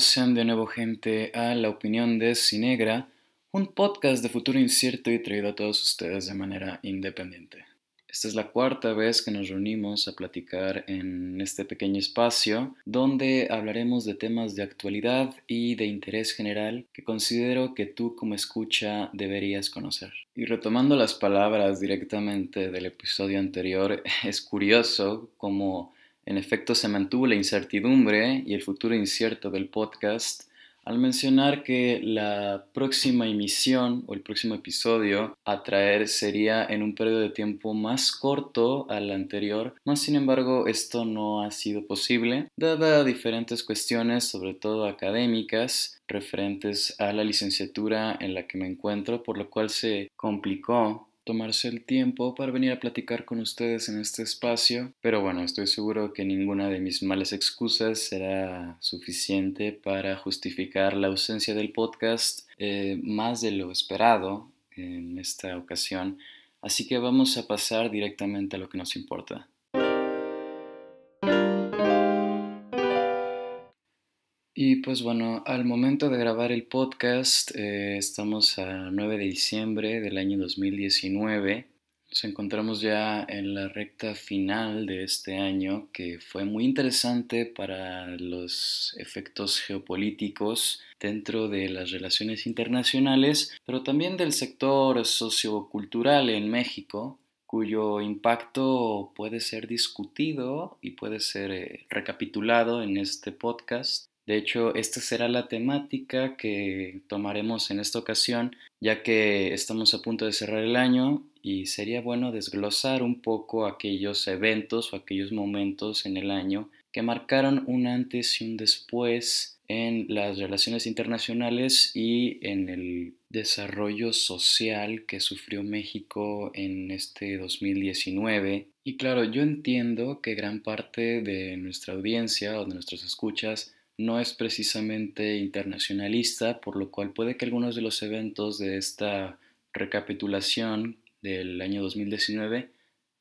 Sean de nuevo gente a La Opinión de Cinegra, un podcast de futuro incierto y traído a todos ustedes de manera independiente. Esta es la cuarta vez que nos reunimos a platicar en este pequeño espacio donde hablaremos de temas de actualidad y de interés general que considero que tú como escucha deberías conocer. Y retomando las palabras directamente del episodio anterior, es curioso cómo en efecto se mantuvo la incertidumbre y el futuro incierto del podcast al mencionar que la próxima emisión o el próximo episodio a traer sería en un periodo de tiempo más corto al anterior, más sin embargo esto no ha sido posible, dada diferentes cuestiones, sobre todo académicas, referentes a la licenciatura en la que me encuentro, por lo cual se complicó tomarse el tiempo para venir a platicar con ustedes en este espacio, pero bueno, estoy seguro que ninguna de mis malas excusas será suficiente para justificar la ausencia del podcast eh, más de lo esperado en esta ocasión, así que vamos a pasar directamente a lo que nos importa. Y pues bueno, al momento de grabar el podcast, eh, estamos a 9 de diciembre del año 2019. Nos encontramos ya en la recta final de este año que fue muy interesante para los efectos geopolíticos dentro de las relaciones internacionales, pero también del sector sociocultural en México, cuyo impacto puede ser discutido y puede ser eh, recapitulado en este podcast. De hecho, esta será la temática que tomaremos en esta ocasión, ya que estamos a punto de cerrar el año y sería bueno desglosar un poco aquellos eventos o aquellos momentos en el año que marcaron un antes y un después en las relaciones internacionales y en el desarrollo social que sufrió México en este 2019. Y claro, yo entiendo que gran parte de nuestra audiencia o de nuestros escuchas no es precisamente internacionalista, por lo cual puede que algunos de los eventos de esta recapitulación del año 2019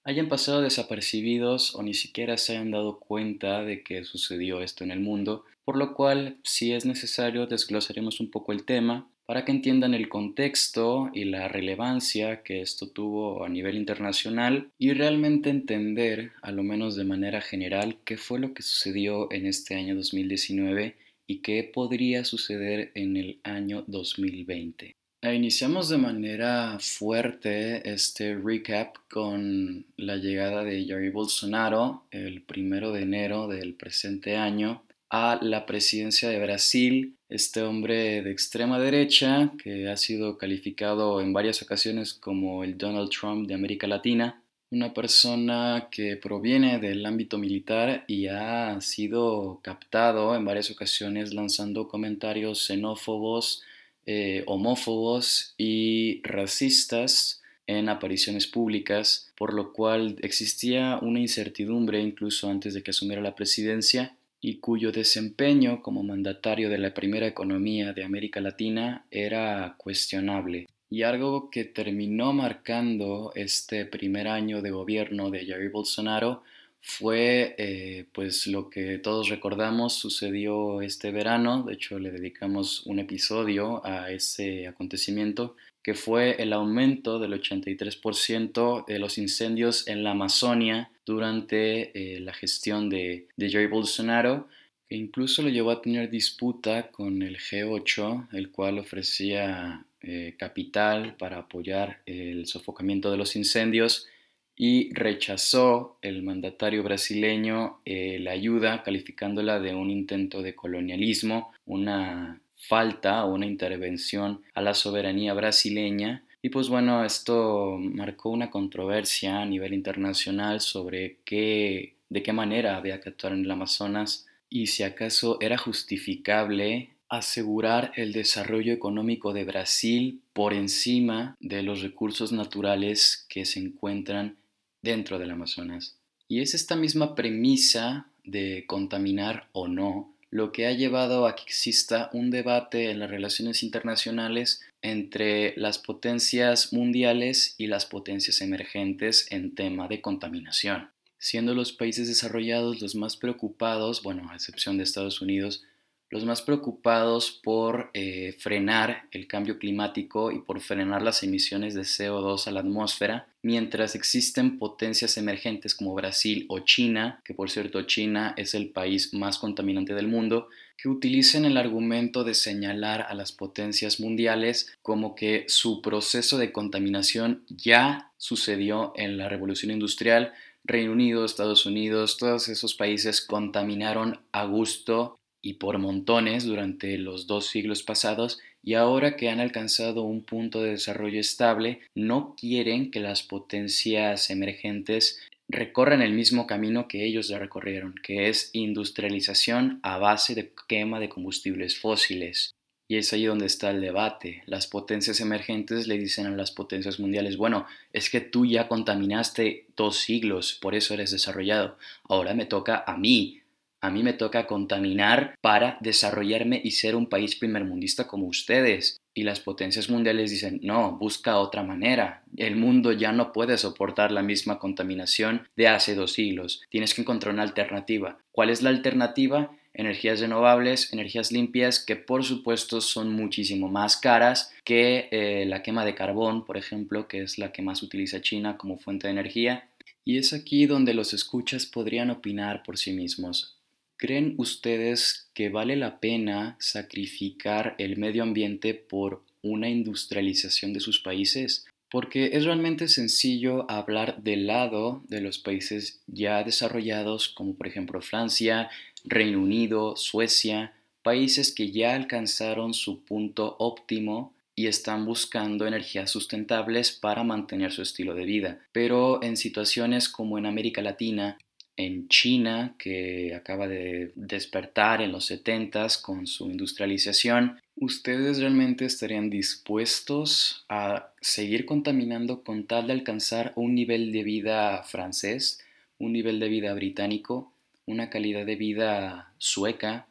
hayan pasado desapercibidos o ni siquiera se hayan dado cuenta de que sucedió esto en el mundo, por lo cual si es necesario desglosaremos un poco el tema para que entiendan el contexto y la relevancia que esto tuvo a nivel internacional y realmente entender, a lo menos de manera general, qué fue lo que sucedió en este año 2019 y qué podría suceder en el año 2020. E iniciamos de manera fuerte este recap con la llegada de Jair Bolsonaro el primero de enero del presente año a la presidencia de Brasil, este hombre de extrema derecha que ha sido calificado en varias ocasiones como el Donald Trump de América Latina, una persona que proviene del ámbito militar y ha sido captado en varias ocasiones lanzando comentarios xenófobos, eh, homófobos y racistas en apariciones públicas, por lo cual existía una incertidumbre incluso antes de que asumiera la presidencia y cuyo desempeño como mandatario de la primera economía de América Latina era cuestionable. Y algo que terminó marcando este primer año de gobierno de Jair Bolsonaro fue eh, pues lo que todos recordamos sucedió este verano, de hecho le dedicamos un episodio a ese acontecimiento, que fue el aumento del 83% de los incendios en la Amazonia durante eh, la gestión de, de Bolsonaro, que incluso lo llevó a tener disputa con el G8, el cual ofrecía eh, capital para apoyar el sofocamiento de los incendios y rechazó el mandatario brasileño eh, la ayuda calificándola de un intento de colonialismo, una falta o una intervención a la soberanía brasileña. Y pues bueno, esto marcó una controversia a nivel internacional sobre qué, de qué manera había que actuar en el Amazonas y si acaso era justificable asegurar el desarrollo económico de Brasil por encima de los recursos naturales que se encuentran dentro del Amazonas. Y es esta misma premisa de contaminar o no lo que ha llevado a que exista un debate en las relaciones internacionales entre las potencias mundiales y las potencias emergentes en tema de contaminación, siendo los países desarrollados los más preocupados, bueno, a excepción de Estados Unidos, los más preocupados por eh, frenar el cambio climático y por frenar las emisiones de CO2 a la atmósfera, mientras existen potencias emergentes como Brasil o China, que por cierto China es el país más contaminante del mundo, que utilicen el argumento de señalar a las potencias mundiales como que su proceso de contaminación ya sucedió en la revolución industrial, Reino Unido, Estados Unidos, todos esos países contaminaron a gusto y por montones durante los dos siglos pasados y ahora que han alcanzado un punto de desarrollo estable, no quieren que las potencias emergentes recorran el mismo camino que ellos ya recorrieron, que es industrialización a base de quema de combustibles fósiles. Y es ahí donde está el debate. Las potencias emergentes le dicen a las potencias mundiales, bueno, es que tú ya contaminaste dos siglos, por eso eres desarrollado. Ahora me toca a mí a mí me toca contaminar para desarrollarme y ser un país primermundista como ustedes. Y las potencias mundiales dicen, no, busca otra manera. El mundo ya no puede soportar la misma contaminación de hace dos siglos. Tienes que encontrar una alternativa. ¿Cuál es la alternativa? Energías renovables, energías limpias, que por supuesto son muchísimo más caras que eh, la quema de carbón, por ejemplo, que es la que más utiliza China como fuente de energía. Y es aquí donde los escuchas podrían opinar por sí mismos. ¿Creen ustedes que vale la pena sacrificar el medio ambiente por una industrialización de sus países? Porque es realmente sencillo hablar del lado de los países ya desarrollados, como por ejemplo Francia, Reino Unido, Suecia, países que ya alcanzaron su punto óptimo y están buscando energías sustentables para mantener su estilo de vida. Pero en situaciones como en América Latina, en China, que acaba de despertar en los 70 con su industrialización, ¿ustedes realmente estarían dispuestos a seguir contaminando con tal de alcanzar un nivel de vida francés, un nivel de vida británico, una calidad de vida sueca?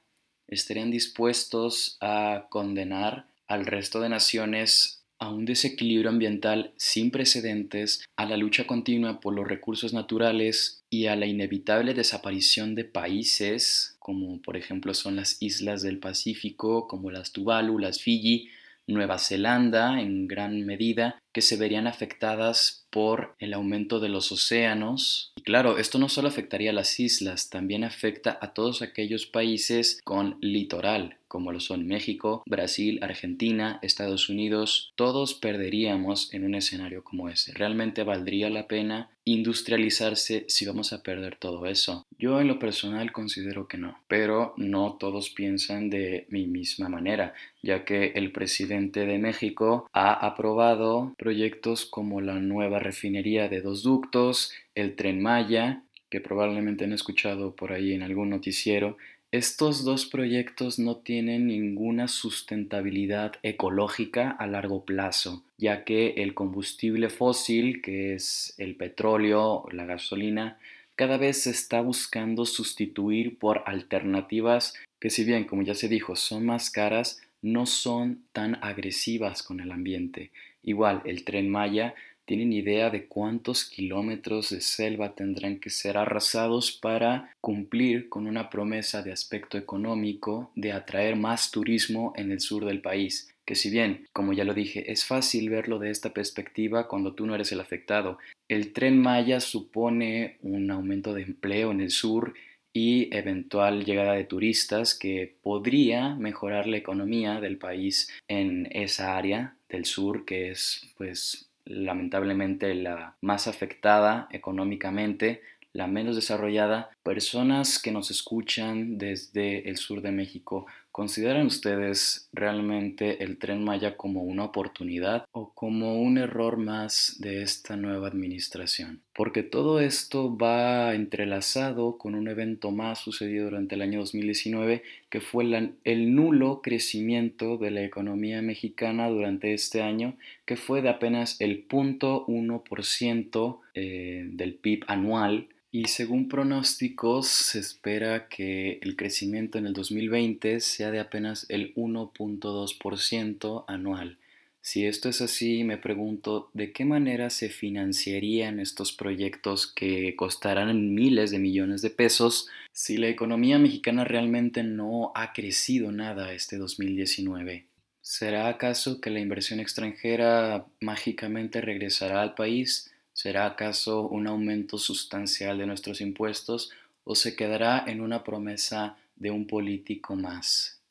¿Estarían dispuestos a condenar al resto de naciones a un desequilibrio ambiental sin precedentes, a la lucha continua por los recursos naturales y a la inevitable desaparición de países, como por ejemplo son las islas del Pacífico, como las Tuvalu, las Fiji, Nueva Zelanda en gran medida, que se verían afectadas por el aumento de los océanos. Y claro, esto no solo afectaría a las islas, también afecta a todos aquellos países con litoral, como lo son México, Brasil, Argentina, Estados Unidos, todos perderíamos en un escenario como ese. ¿Realmente valdría la pena industrializarse si vamos a perder todo eso? Yo en lo personal considero que no, pero no todos piensan de mi misma manera, ya que el presidente de México ha aprobado proyectos como la nueva refinería de dos ductos, el tren Maya, que probablemente han escuchado por ahí en algún noticiero, estos dos proyectos no tienen ninguna sustentabilidad ecológica a largo plazo, ya que el combustible fósil, que es el petróleo, la gasolina, cada vez se está buscando sustituir por alternativas que si bien, como ya se dijo, son más caras, no son tan agresivas con el ambiente. Igual, el tren Maya ¿Tienen idea de cuántos kilómetros de selva tendrán que ser arrasados para cumplir con una promesa de aspecto económico de atraer más turismo en el sur del país? Que si bien, como ya lo dije, es fácil verlo de esta perspectiva cuando tú no eres el afectado, el tren Maya supone un aumento de empleo en el sur y eventual llegada de turistas que podría mejorar la economía del país en esa área del sur que es pues lamentablemente la más afectada económicamente, la menos desarrollada, personas que nos escuchan desde el sur de México, ¿consideran ustedes realmente el tren Maya como una oportunidad o como un error más de esta nueva administración? Porque todo esto va entrelazado con un evento más sucedido durante el año 2019, que fue el nulo crecimiento de la economía mexicana durante este año, que fue de apenas el 0.1% eh, del PIB anual y según pronósticos, se espera que el crecimiento en el 2020 sea de apenas el 1.2% anual. Si esto es así, me pregunto de qué manera se financiarían estos proyectos que costarán miles de millones de pesos si la economía mexicana realmente no ha crecido nada este 2019. ¿Será acaso que la inversión extranjera mágicamente regresará al país? ¿Será acaso un aumento sustancial de nuestros impuestos o se quedará en una promesa de un político más?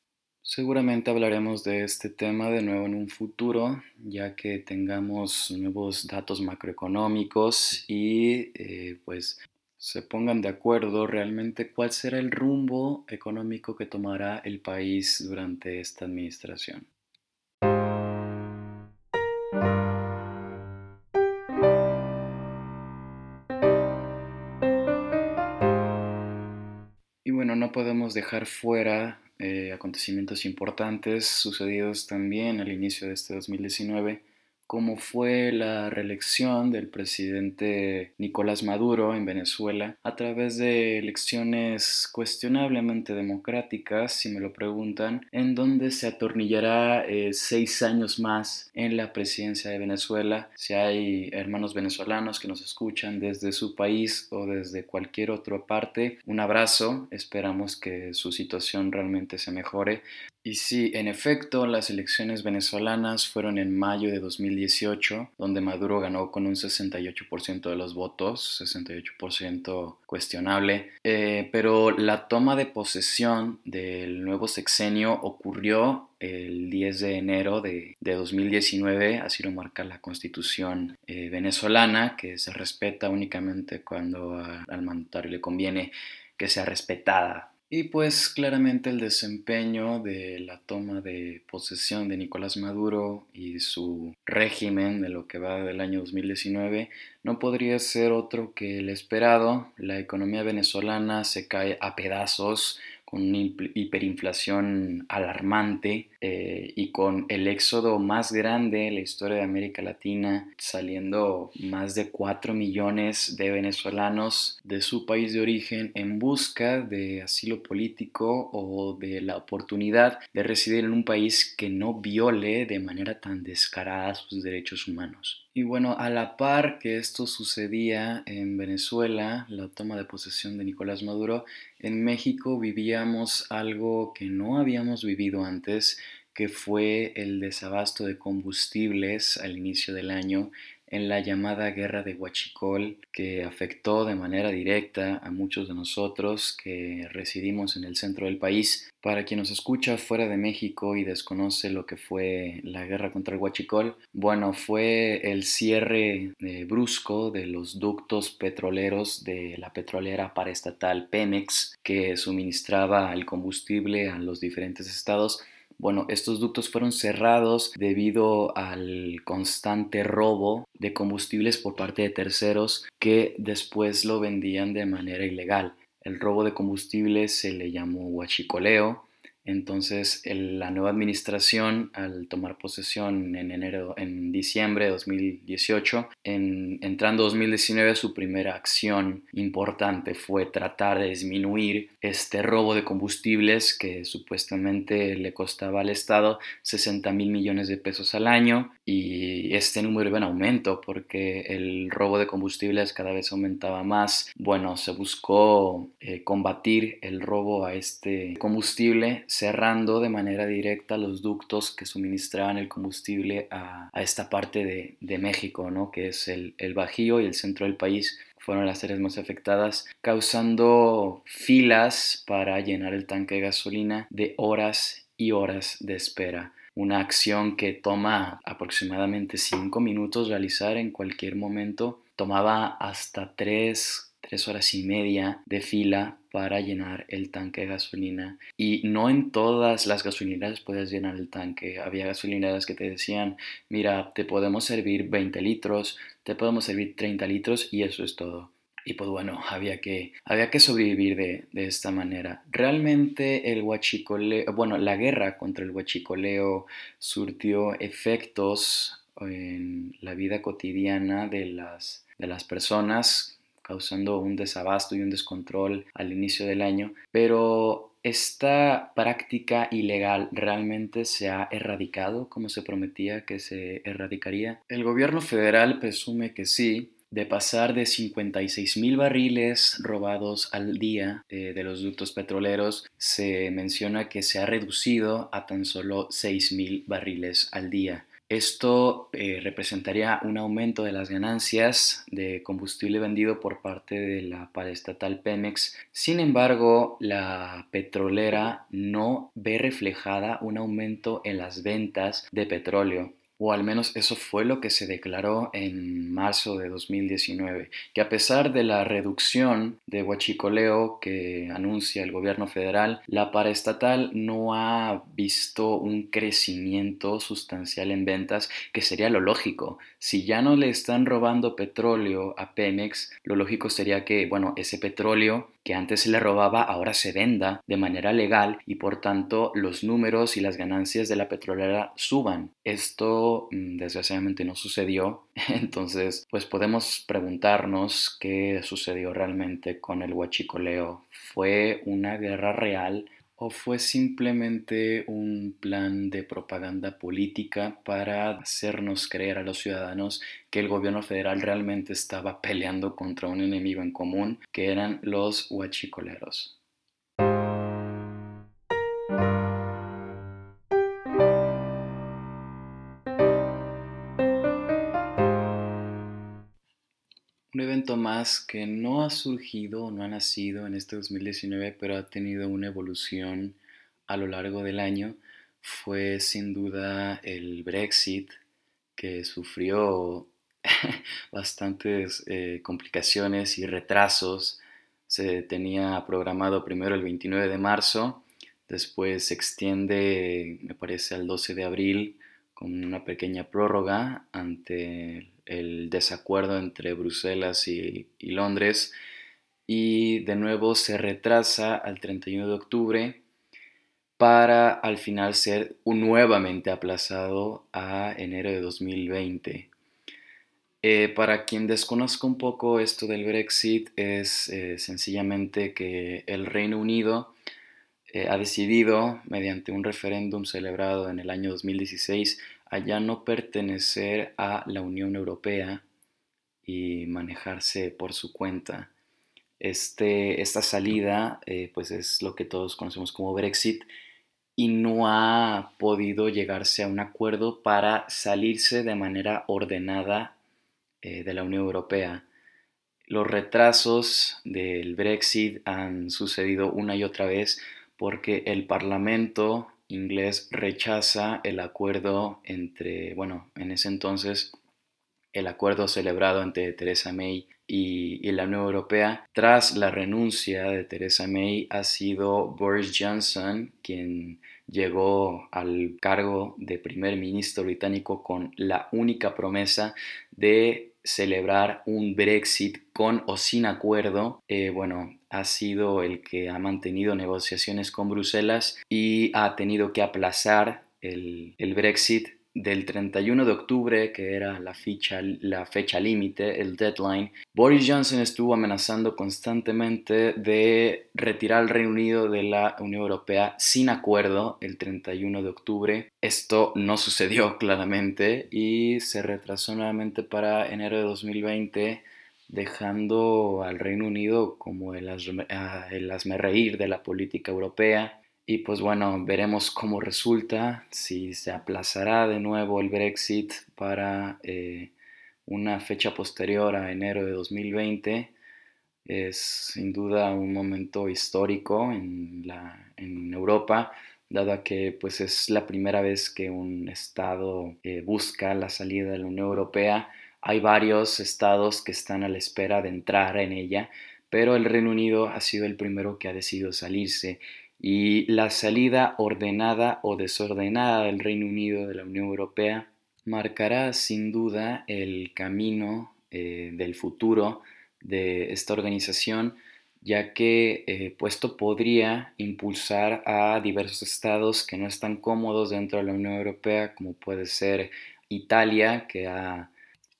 Seguramente hablaremos de este tema de nuevo en un futuro, ya que tengamos nuevos datos macroeconómicos y eh, pues se pongan de acuerdo realmente cuál será el rumbo económico que tomará el país durante esta administración. Y bueno, no podemos dejar fuera eh, acontecimientos importantes sucedidos también al inicio de este 2019 como fue la reelección del presidente Nicolás Maduro en Venezuela a través de elecciones cuestionablemente democráticas, si me lo preguntan, en donde se atornillará eh, seis años más en la presidencia de Venezuela. Si hay hermanos venezolanos que nos escuchan desde su país o desde cualquier otra parte, un abrazo, esperamos que su situación realmente se mejore. Y sí, en efecto, las elecciones venezolanas fueron en mayo de 2018, donde Maduro ganó con un 68% de los votos, 68% cuestionable, eh, pero la toma de posesión del nuevo sexenio ocurrió el 10 de enero de, 2019, así lo marca la constitución eh, venezolana, que se respeta únicamente cuando al mandatario le conviene que sea respetada y pues claramente el desempeño de la toma de posesión de Nicolás Maduro y su régimen de lo que va del año 2019 no podría ser otro que el esperado. La economía venezolana se cae a pedazos con una hiperinflación alarmante eh, y con el éxodo más grande en la historia de América Latina, saliendo más de 4 millones de venezolanos de su país de origen en busca de asilo político o de la oportunidad de residir en un país que no viole de manera tan descarada sus derechos humanos. Y bueno, a la par que esto sucedía en Venezuela, la toma de posesión de Nicolás Maduro, en México vivíamos algo que no habíamos vivido antes, que fue el desabasto de combustibles al inicio del año en la llamada guerra de Huachicol, que afectó de manera directa a muchos de nosotros que residimos en el centro del país. Para quien nos escucha fuera de México y desconoce lo que fue la guerra contra el Huachicol, bueno, fue el cierre eh, brusco de los ductos petroleros de la petrolera paraestatal Pemex, que suministraba el combustible a los diferentes estados bueno, estos ductos fueron cerrados debido al constante robo de combustibles por parte de terceros que después lo vendían de manera ilegal. El robo de combustibles se le llamó huachicoleo entonces, la nueva administración, al tomar posesión en enero, en diciembre de 2018, en, entrando 2019, su primera acción importante fue tratar de disminuir este robo de combustibles que supuestamente le costaba al Estado 60 mil millones de pesos al año y este número iba en aumento porque el robo de combustibles cada vez aumentaba más. Bueno, se buscó eh, combatir el robo a este combustible cerrando de manera directa los ductos que suministraban el combustible a, esta parte de, México, ¿no? que es el, Bajío y el centro del país fueron las áreas más afectadas, causando filas para llenar el tanque de gasolina de horas y horas de espera una acción que toma aproximadamente 5 minutos realizar en cualquier momento, tomaba hasta 3, 3 horas y media de fila para llenar el tanque de gasolina. Y no en todas las gasolineras puedes llenar el tanque. Había gasolineras que te decían, mira, te podemos servir 20 litros, te podemos servir 30 litros y eso es todo. Y pues bueno, había que, había que sobrevivir de, de, esta manera. Realmente el huachicoleo, bueno, la guerra contra el huachicoleo surtió efectos en la vida cotidiana de las, de las personas causando un desabasto y un descontrol al inicio del año, pero ¿esta práctica ilegal realmente se ha erradicado como se prometía que se erradicaría? El gobierno federal presume que sí, de pasar de 56 mil barriles robados al día eh, de los ductos petroleros, se menciona que se ha reducido a tan solo 6 mil barriles al día. Esto eh, representaría un aumento de las ganancias de combustible vendido por parte de la paraestatal Pemex. Sin embargo, la petrolera no ve reflejada un aumento en las ventas de petróleo o al menos eso fue lo que se declaró en marzo de 2019, que a pesar de la reducción de huachicoleo que anuncia el gobierno federal, la paraestatal no ha visto un crecimiento sustancial en ventas, que sería lo lógico. Si ya no le están robando petróleo a Pemex, lo lógico sería que, bueno, ese petróleo que antes se le robaba ahora se venda de manera legal y por tanto los números y las ganancias de la petrolera suban. Esto mm, desgraciadamente no sucedió, entonces pues podemos preguntarnos qué sucedió realmente con el huachicoleo. ¿Fue una guerra real ¿O fue simplemente un plan de propaganda política para hacernos creer a los ciudadanos que el gobierno federal realmente estaba peleando contra un enemigo en común, que eran los huachicoleros? Más que no ha surgido, no ha nacido en este 2019, pero ha tenido una evolución a lo largo del año, fue sin duda el Brexit, que sufrió bastantes eh, complicaciones y retrasos. Se tenía programado primero el 29 de marzo, después se extiende, me parece, al 12 de abril con una pequeña prórroga ante el desacuerdo entre Bruselas y, Londres y de nuevo se retrasa al 31 de octubre para al final ser nuevamente aplazado a enero de 2020. Eh, para quien desconozca un poco esto del Brexit, es eh, sencillamente que el Reino Unido eh, ha decidido, mediante un referéndum celebrado en el año 2016, a ya no pertenecer a la Unión Europea y manejarse por su cuenta. Este, esta salida eh, pues es lo que todos conocemos como Brexit y no ha podido llegarse a un acuerdo para salirse de manera ordenada eh, de la Unión Europea. Los retrasos del Brexit han sucedido una y otra vez porque el Parlamento inglés rechaza el acuerdo entre, bueno, en ese entonces el acuerdo celebrado entre Theresa May y, la Unión Europea. Tras la renuncia de Theresa May ha sido Boris Johnson quien llegó al cargo de primer ministro británico con la única promesa de celebrar un Brexit con o sin acuerdo. Eh, bueno, ha sido el que ha mantenido negociaciones con Bruselas y ha tenido que aplazar el, Brexit del 31 de octubre, que era la fecha, la fecha límite, el deadline, Boris Johnson estuvo amenazando constantemente de retirar al Reino Unido de la Unión Europea sin acuerdo el 31 de octubre. Esto no sucedió claramente y se retrasó nuevamente para enero de 2020 dejando al Reino Unido como el, asme, reír de la política europea. Y pues bueno, veremos cómo resulta, si se aplazará de nuevo el Brexit para eh, una fecha posterior a enero de 2020. Es sin duda un momento histórico en, la, en Europa, dado que pues es la primera vez que un Estado eh, busca la salida de la Unión Europea hay varios estados que están a la espera de entrar en ella, pero el Reino Unido ha sido el primero que ha decidido salirse. Y la salida ordenada o desordenada del Reino Unido de la Unión Europea marcará sin duda el camino eh, del futuro de esta organización, ya que eh, puesto podría impulsar a diversos estados que no están cómodos dentro de la Unión Europea, como puede ser Italia, que ha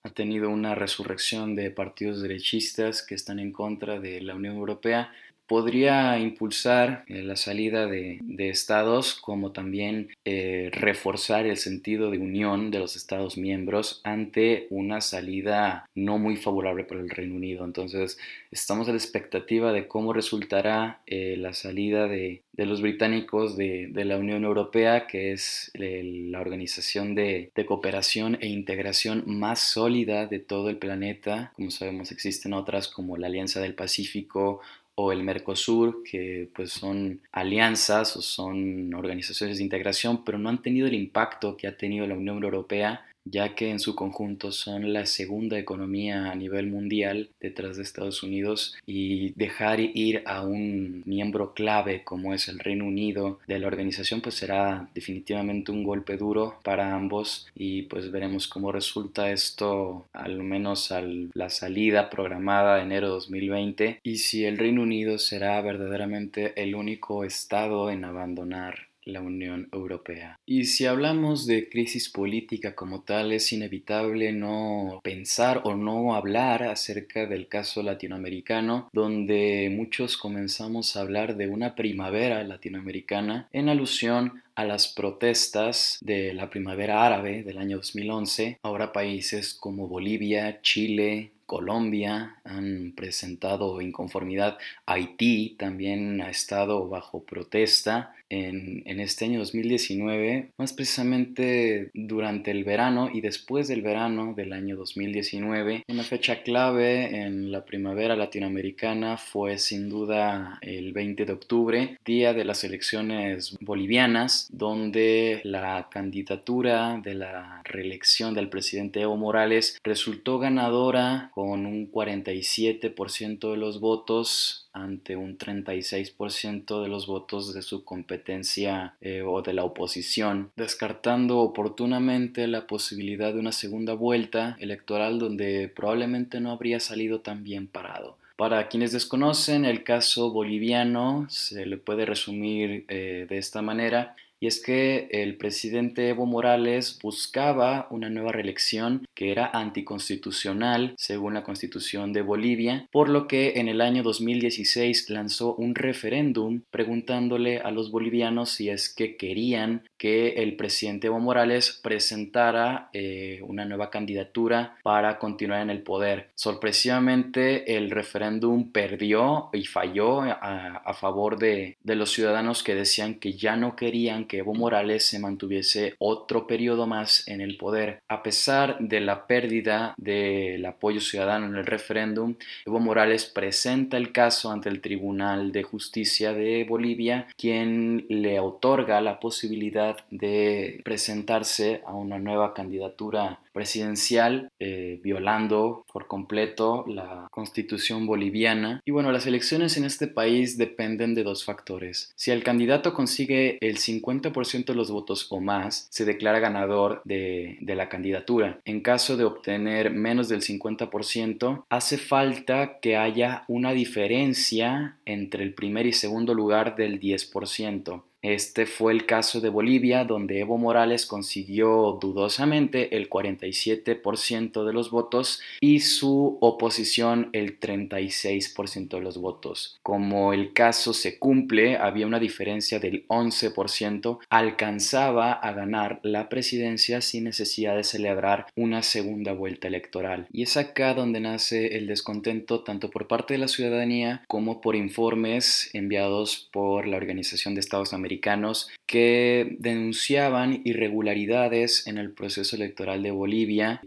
ha tenido una resurrección de partidos derechistas que están en contra de la Unión Europea, podría impulsar eh, la salida de, estados como también eh, reforzar el sentido de unión de los estados miembros ante una salida no muy favorable para el Reino Unido. Entonces estamos a la expectativa de cómo resultará eh, la salida de, los británicos de, la Unión Europea, que es la organización de, de cooperación e integración más sólida de todo el planeta. Como sabemos existen otras como la Alianza del Pacífico o el Mercosur, que pues son alianzas o son organizaciones de integración, pero no han tenido el impacto que ha tenido la Unión Europea ya que en su conjunto son la segunda economía a nivel mundial detrás de Estados Unidos y dejar ir a un miembro clave como es el Reino Unido de la organización pues será definitivamente un golpe duro para ambos y pues veremos cómo resulta esto al menos a la salida programada de enero 2020 y si el Reino Unido será verdaderamente el único estado en abandonar la Unión Europea. Y si hablamos de crisis política como tal, es inevitable no pensar o no hablar acerca del caso latinoamericano, donde muchos comenzamos a hablar de una primavera latinoamericana en alusión a las protestas de la primavera árabe del año 2011. Ahora países como Bolivia, Chile, Colombia han presentado inconformidad. Haití también ha estado bajo protesta en, este año 2019, más precisamente durante el verano y después del verano del año 2019. Una fecha clave en la primavera latinoamericana fue sin duda el 20 de octubre, día de las elecciones bolivianas, donde la candidatura de la reelección del presidente Evo Morales resultó ganadora con un 47% de los votos ante un 36% de los votos de su competencia eh, o de la oposición, descartando oportunamente la posibilidad de una segunda vuelta electoral donde probablemente no habría salido tan bien parado. Para quienes desconocen el caso boliviano, se le puede resumir eh, de esta manera y es que el presidente Evo Morales buscaba una nueva reelección que era anticonstitucional según la constitución de Bolivia, por lo que en el año 2016 lanzó un referéndum preguntándole a los bolivianos si es que querían que el presidente Evo Morales presentara eh, una nueva candidatura para continuar en el poder. Sorpresivamente el referéndum perdió y falló a, favor de, de los ciudadanos que decían que ya no querían que Evo Morales se mantuviese otro periodo más en el poder. A pesar de la pérdida del apoyo ciudadano en el referéndum, Evo Morales presenta el caso ante el Tribunal de Justicia de Bolivia, quien le otorga la posibilidad de presentarse a una nueva candidatura presidencial, eh, violando por completo la constitución boliviana. Y bueno, las elecciones en este país dependen de dos factores. Si el candidato consigue el 50% de los votos o más, se declara ganador de, de la candidatura. En caso de obtener menos del 50%, hace falta que haya una diferencia entre el primer y segundo lugar del 10%. Este fue el caso de Bolivia, donde Evo Morales consiguió dudosamente el 47% de los votos y su oposición el 36% de los votos. Como el caso se cumple, había una diferencia del 11%, alcanzaba a ganar la presidencia sin necesidad de celebrar una segunda vuelta electoral. Y es acá donde nace el descontento tanto por parte de la ciudadanía como por informes enviados por la Organización de Estados Americanos que denunciaban irregularidades en el proceso electoral de Bolivia.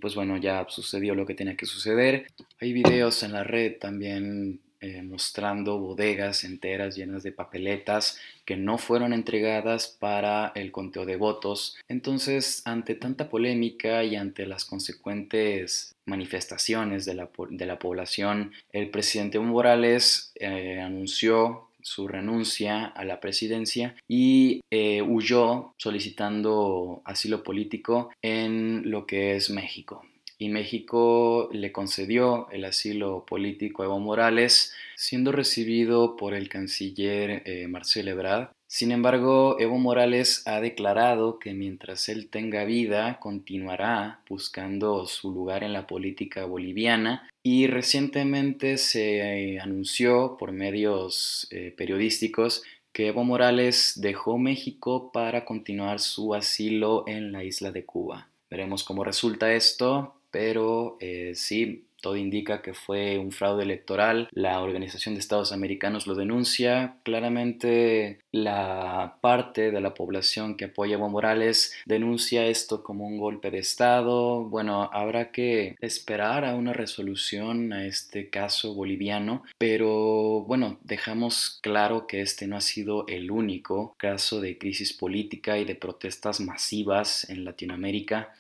Pues bueno, ya sucedió lo que tenía que suceder. Hay videos en la red también eh, mostrando bodegas enteras llenas de papeletas que no fueron entregadas para el conteo de votos. Entonces, ante tanta polémica y ante las consecuentes manifestaciones de la, de la población, el presidente Morales eh, anunció su renuncia a la presidencia y eh, huyó solicitando asilo político en lo que es México. Y México le concedió el asilo político a Evo Morales, siendo recibido por el canciller eh, Marcelo Ebrard, Sin embargo, Evo Morales ha declarado que mientras él tenga vida, continuará buscando su lugar en la política boliviana y recientemente se anunció por medios eh, periodísticos que Evo Morales dejó México para continuar su asilo en la isla de Cuba. Veremos cómo resulta esto, pero eh, sí, todo indica que fue un fraude electoral. La Organización de Estados Americanos lo denuncia. Claramente la parte de la población que apoya a Evo Morales denuncia esto como un golpe de Estado. Bueno, habrá que esperar a una resolución a este caso boliviano, pero bueno, dejamos claro que este no ha sido el único caso de crisis política y de protestas masivas en Latinoamérica.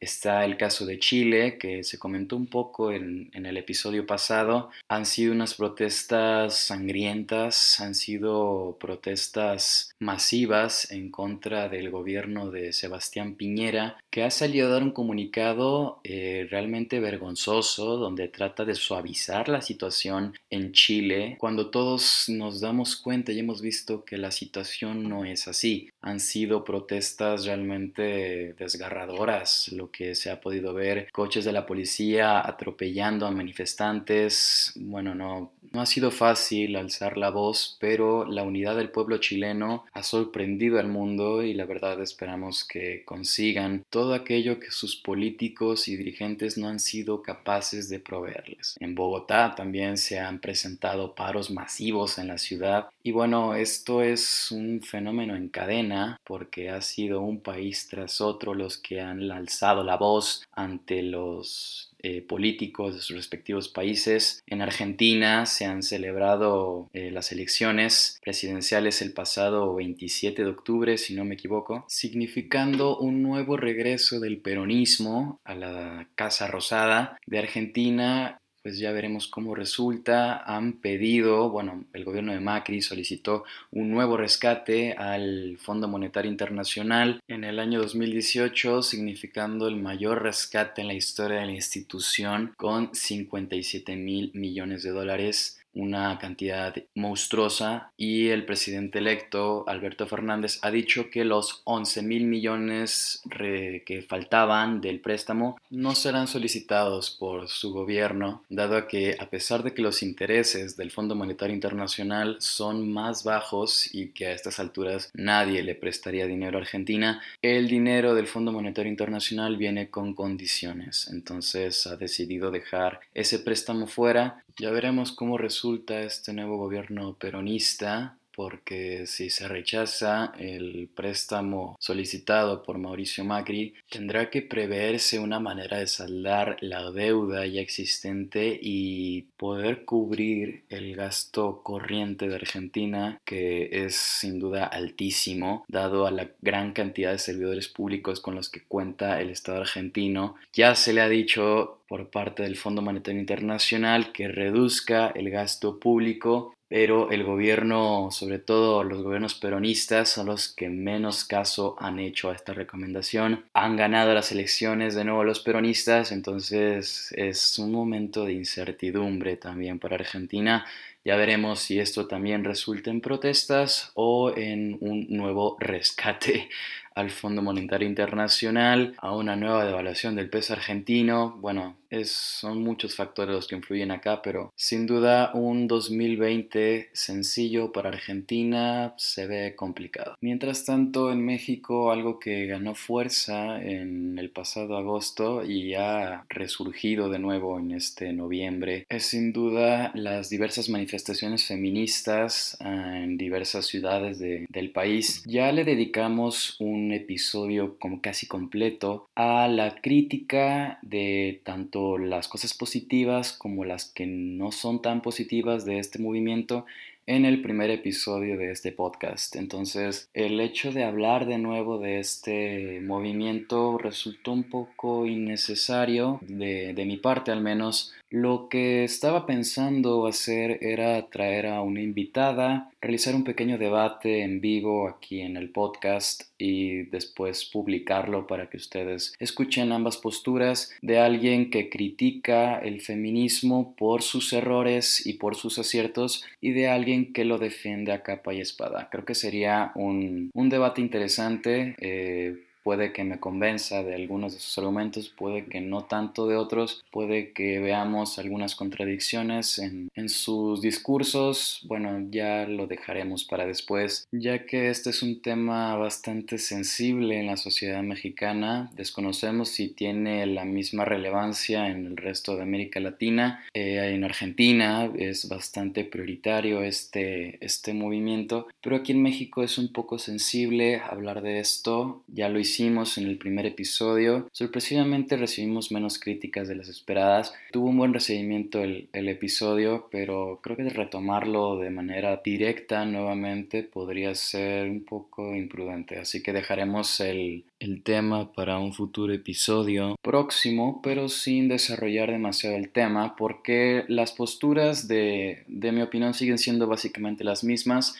Está el caso de Chile, que se comentó un poco en, el episodio pasado. Han sido unas protestas sangrientas, han sido protestas masivas en contra del gobierno de Sebastián Piñera, que ha salido a dar un comunicado eh, realmente vergonzoso, donde trata de suavizar la situación en Chile, cuando todos nos damos cuenta y hemos visto que la situación no es así. Han sido protestas realmente desgarradoras, lo que se ha podido ver, coches de la policía atropellando a manifestantes. Bueno, no, no ha sido fácil alzar la voz, pero la unidad del pueblo chileno ha sorprendido al mundo y la verdad esperamos que consigan todo aquello que sus políticos y dirigentes no han sido capaces de proveerles. En Bogotá también se han presentado paros masivos en la ciudad y bueno, esto es un fenómeno en cadena porque ha sido un país tras otro los que han alzado la voz ante los eh, políticos de sus respectivos países. En Argentina se han celebrado eh, las elecciones presidenciales el pasado 27 de octubre, si no me equivoco, significando un nuevo regreso del peronismo a la Casa Rosada de Argentina pues ya veremos cómo resulta. Han pedido, bueno, el gobierno de Macri solicitó un nuevo rescate al Fondo Monetario Internacional en el año 2018, significando el mayor rescate en la historia de la institución con 57 mil millones de dólares una cantidad monstruosa y el presidente electo Alberto Fernández ha dicho que los 11 mil millones que faltaban del préstamo no serán solicitados por su gobierno, dado que a pesar de que los intereses del Fondo Monetario Internacional son más bajos y que a estas alturas nadie le prestaría dinero a Argentina, el dinero del Fondo Monetario Internacional viene con condiciones, entonces ha decidido dejar ese préstamo fuera. Ya veremos cómo resulta este nuevo gobierno peronista porque si se rechaza el préstamo solicitado por Mauricio Macri, tendrá que preverse una manera de saldar la deuda ya existente y poder cubrir el gasto corriente de Argentina, que es sin duda altísimo, dado a la gran cantidad de servidores públicos con los que cuenta el Estado argentino. Ya se le ha dicho por parte del Fondo Monetario Internacional que reduzca el gasto público pero el gobierno, sobre todo los gobiernos peronistas, son los que menos caso han hecho a esta recomendación. Han ganado las elecciones de nuevo los peronistas, entonces es un momento de incertidumbre también para Argentina. Ya veremos si esto también resulta en protestas o en un nuevo rescate al Fondo Monetario Internacional, a una nueva devaluación del peso argentino. Bueno, es, son muchos factores los que influyen acá, pero sin duda un 2020 sencillo para Argentina se ve complicado. Mientras tanto, en México algo que ganó fuerza en el pasado agosto y ha resurgido de nuevo en este noviembre es sin duda las diversas manifestaciones feministas ah, en diversas ciudades del país. Ya le dedicamos un episodio como casi completo a la crítica de tanto las cosas positivas como las que no son tan positivas de este movimiento en el primer episodio de este podcast. Entonces, el hecho de hablar de nuevo de este movimiento resultó un poco innecesario, de, de mi parte al menos, Lo que estaba pensando hacer era traer a una invitada, realizar un pequeño debate en vivo aquí en el podcast y después publicarlo para que ustedes escuchen ambas posturas de alguien que critica el feminismo por sus errores y por sus aciertos y de alguien que lo defiende a capa y espada. Creo que sería un, debate interesante. Eh, puede que me convenza de algunos de sus argumentos, puede que no tanto de otros, puede que veamos algunas contradicciones en, sus discursos, bueno, ya lo dejaremos para después, ya que este es un tema bastante sensible en la sociedad mexicana, desconocemos si tiene la misma relevancia en el resto de América Latina, eh, en Argentina es bastante prioritario este, este movimiento, pero aquí en México es un poco sensible hablar de esto, ya lo hicimos hicimos en el primer episodio, sorpresivamente recibimos menos críticas de las esperadas. Tuvo un buen recibimiento el, el episodio, pero creo que retomarlo de manera directa nuevamente podría ser un poco imprudente. Así que dejaremos el, el tema para un futuro episodio próximo, pero sin desarrollar demasiado el tema, porque las posturas de, de mi opinión siguen siendo básicamente las mismas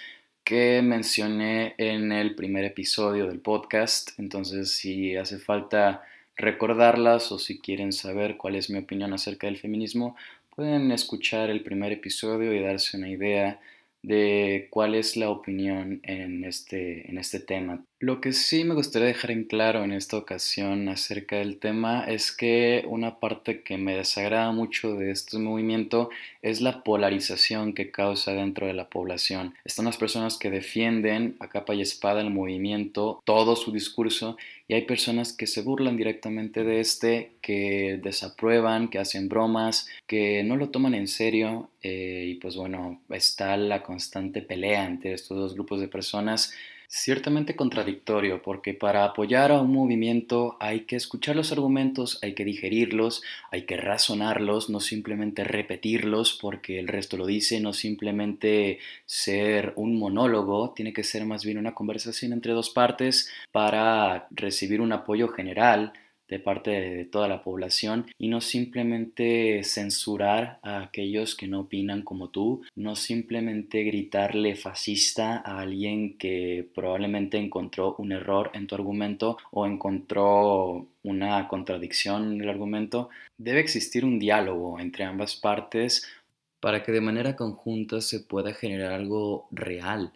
que mencioné en el primer episodio del podcast. Entonces, si hace falta recordarlas o si quieren saber cuál es mi opinión acerca del feminismo, pueden escuchar el primer episodio y darse una idea de cuál es la opinión en este, en este tema. Lo que sí me gustaría dejar en claro en esta ocasión acerca del tema es que una parte que me desagrada mucho de este movimiento es la polarización que causa dentro de la población. Están las personas que defienden a capa y espada el movimiento, todo su discurso, y hay personas que se burlan directamente de este, que desaprueban, que hacen bromas, que no lo toman en serio, eh, y pues bueno, está la constante pelea entre estos dos grupos de personas ciertamente contradictorio, porque para apoyar a un movimiento hay que escuchar los argumentos, hay que digerirlos, hay que razonarlos, no simplemente repetirlos porque el resto lo dice, no simplemente ser un monólogo, tiene que ser más bien una conversación entre dos partes para recibir un apoyo general de parte de toda la población y no simplemente censurar a aquellos que no opinan como tú, no simplemente gritarle fascista a alguien que probablemente encontró un error en tu argumento o encontró una contradicción en el argumento. Debe existir un diálogo entre ambas partes para que de manera conjunta se pueda generar algo real.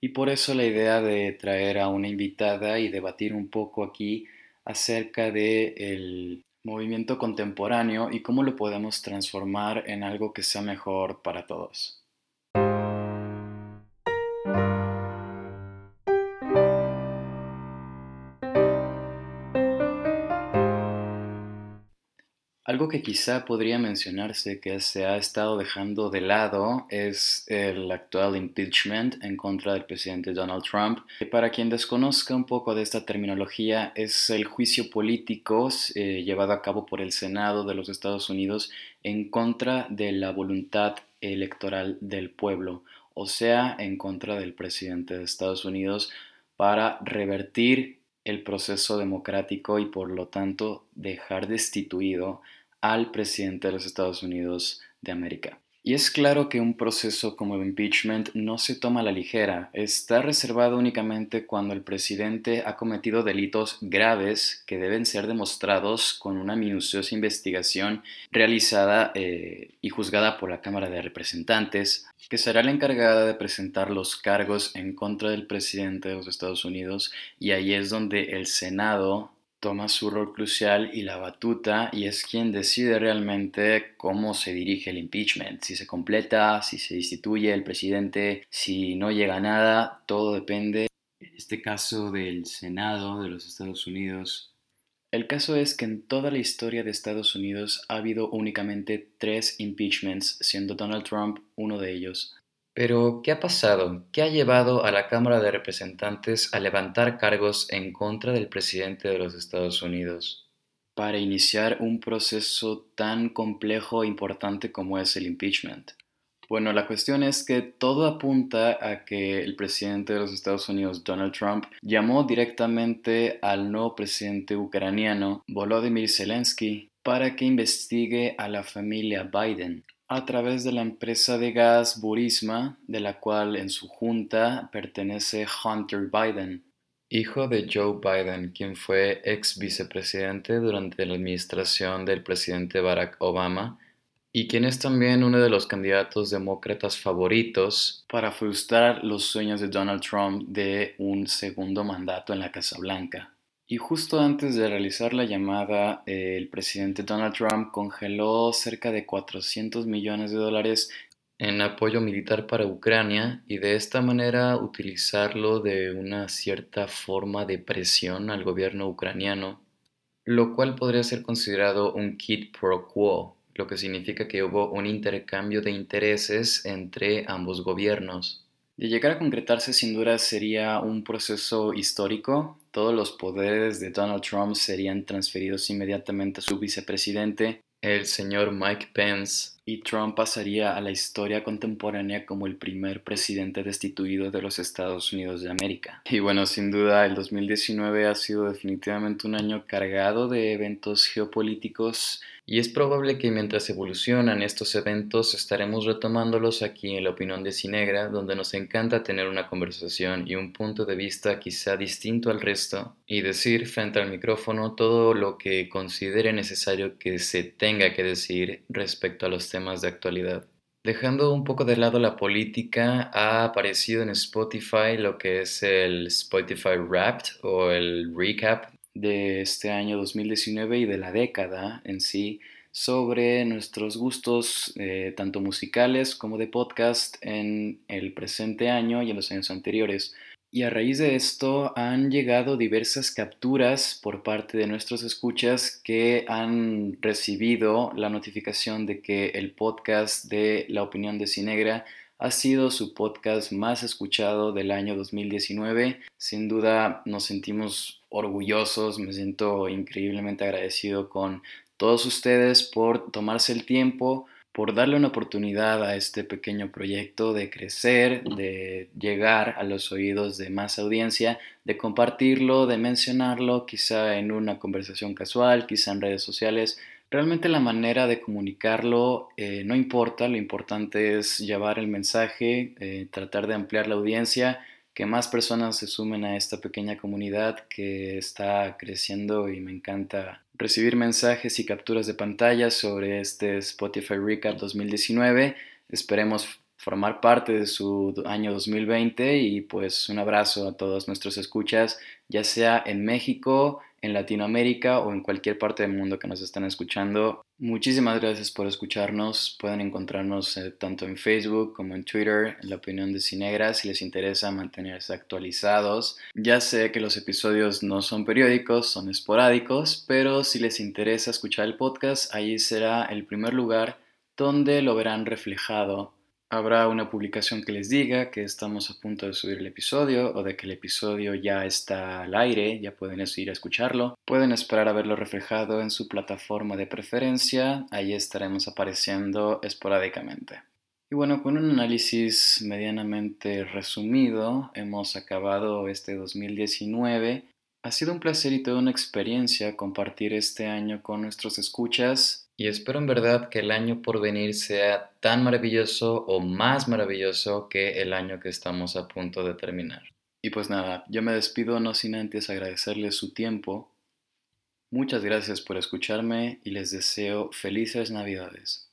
Y por eso la idea de traer a una invitada y debatir un poco aquí acerca del movimiento contemporáneo y cómo lo podemos transformar en algo que sea mejor para todos. Algo que quizá podría mencionarse que se ha estado dejando de lado es el actual impeachment en contra del presidente Donald Trump. Para quien desconozca un poco de esta terminología, es el juicio político eh, llevado a cabo por el Senado de los Estados Unidos en contra de la voluntad electoral del pueblo, o sea, en contra del presidente de Estados Unidos para revertir el proceso democrático y por lo tanto dejar destituido al presidente de los Estados Unidos de América. Y es claro que un proceso como el impeachment no se toma a la ligera, está reservado únicamente cuando el presidente ha cometido delitos graves que deben ser demostrados con una minuciosa investigación realizada eh, y juzgada por la Cámara de Representantes, que será la encargada de presentar los cargos en contra del presidente de los Estados Unidos y ahí es donde el Senado toma su rol crucial y la batuta y es quien decide realmente cómo se dirige el impeachment, si se completa, si se destituye el presidente, si no llega a nada, todo depende, en este caso, del Senado de los Estados Unidos. El caso es que en toda la historia de Estados Unidos ha habido únicamente tres impeachments, siendo Donald Trump uno de ellos. Pero, ¿qué ha pasado? ¿Qué ha llevado a la Cámara de Representantes a levantar cargos en contra del presidente de los Estados Unidos para iniciar un proceso tan complejo e importante como es el impeachment? Bueno, la cuestión es que todo apunta a que el presidente de los Estados Unidos, Donald Trump, llamó directamente al nuevo presidente ucraniano, Volodymyr Zelensky, para que investigue a la familia Biden a través de la empresa de gas Burisma, de la cual en su junta pertenece Hunter Biden, hijo de Joe Biden, quien fue ex vicepresidente durante la administración del presidente Barack Obama y quien es también uno de los candidatos demócratas favoritos para frustrar los sueños de Donald Trump de un segundo mandato en la Casa Blanca. Y justo antes de realizar la llamada, el presidente Donald Trump congeló cerca de 400 millones de dólares en apoyo militar para Ucrania y de esta manera utilizarlo de una cierta forma de presión al gobierno ucraniano, lo cual podría ser considerado un kit pro quo, lo que significa que hubo un intercambio de intereses entre ambos gobiernos. De llegar a concretarse sin duda sería un proceso histórico. Todos los poderes de Donald Trump serían transferidos inmediatamente a su vicepresidente, el señor Mike Pence, y Trump pasaría a la historia contemporánea como el primer presidente destituido de los Estados Unidos de América. Y bueno, sin duda el 2019 ha sido definitivamente un año cargado de eventos geopolíticos y es probable que mientras evolucionan estos eventos estaremos retomándolos aquí en la opinión de Cinegra, donde nos encanta tener una conversación y un punto de vista quizá distinto al resto y decir frente al micrófono todo lo que considere necesario que se tenga que decir respecto a los temas de actualidad. Dejando un poco de lado la política, ha aparecido en Spotify lo que es el Spotify Wrapped o el Recap de este año 2019 y de la década en sí sobre nuestros gustos eh, tanto musicales como de podcast en el presente año y en los años anteriores. Y a raíz de esto han llegado diversas capturas por parte de nuestros escuchas que han recibido la notificación de que el podcast de La Opinión de Cinegra ha sido su podcast más escuchado del año 2019. Sin duda nos sentimos orgullosos, me siento increíblemente agradecido con todos ustedes por tomarse el tiempo, por darle una oportunidad a este pequeño proyecto de crecer, de llegar a los oídos de más audiencia, de compartirlo, de mencionarlo, quizá en una conversación casual, quizá en redes sociales. Realmente la manera de comunicarlo eh, no importa, lo importante es llevar el mensaje, eh, tratar de ampliar la audiencia, que más personas se sumen a esta pequeña comunidad que está creciendo y me encanta recibir mensajes y capturas de pantalla sobre este Spotify Recap 2019. Esperemos formar parte de su año 2020 y pues un abrazo a todos nuestros escuchas, ya sea en México, en Latinoamérica o en cualquier parte del mundo que nos están escuchando. Muchísimas gracias por escucharnos. Pueden encontrarnos eh, tanto en Facebook como en Twitter, en la opinión de Cinegra, si les interesa mantenerse actualizados. Ya sé que los episodios no son periódicos, son esporádicos, pero si les interesa escuchar el podcast, ahí será el primer lugar donde lo verán reflejado Habrá una publicación que les diga que estamos a punto de subir el episodio o de que el episodio ya está al aire, ya pueden ir a escucharlo. Pueden esperar a verlo reflejado en su plataforma de preferencia, ahí estaremos apareciendo esporádicamente. Y bueno, con un análisis medianamente resumido, hemos acabado este 2019 ha sido un placer y toda una experiencia compartir este año con nuestros escuchas y espero en verdad que el año por venir sea tan maravilloso o más maravilloso que el año que estamos a punto de terminar. Y pues nada, yo me despido no sin antes agradecerles su tiempo. Muchas gracias por escucharme y les deseo felices navidades.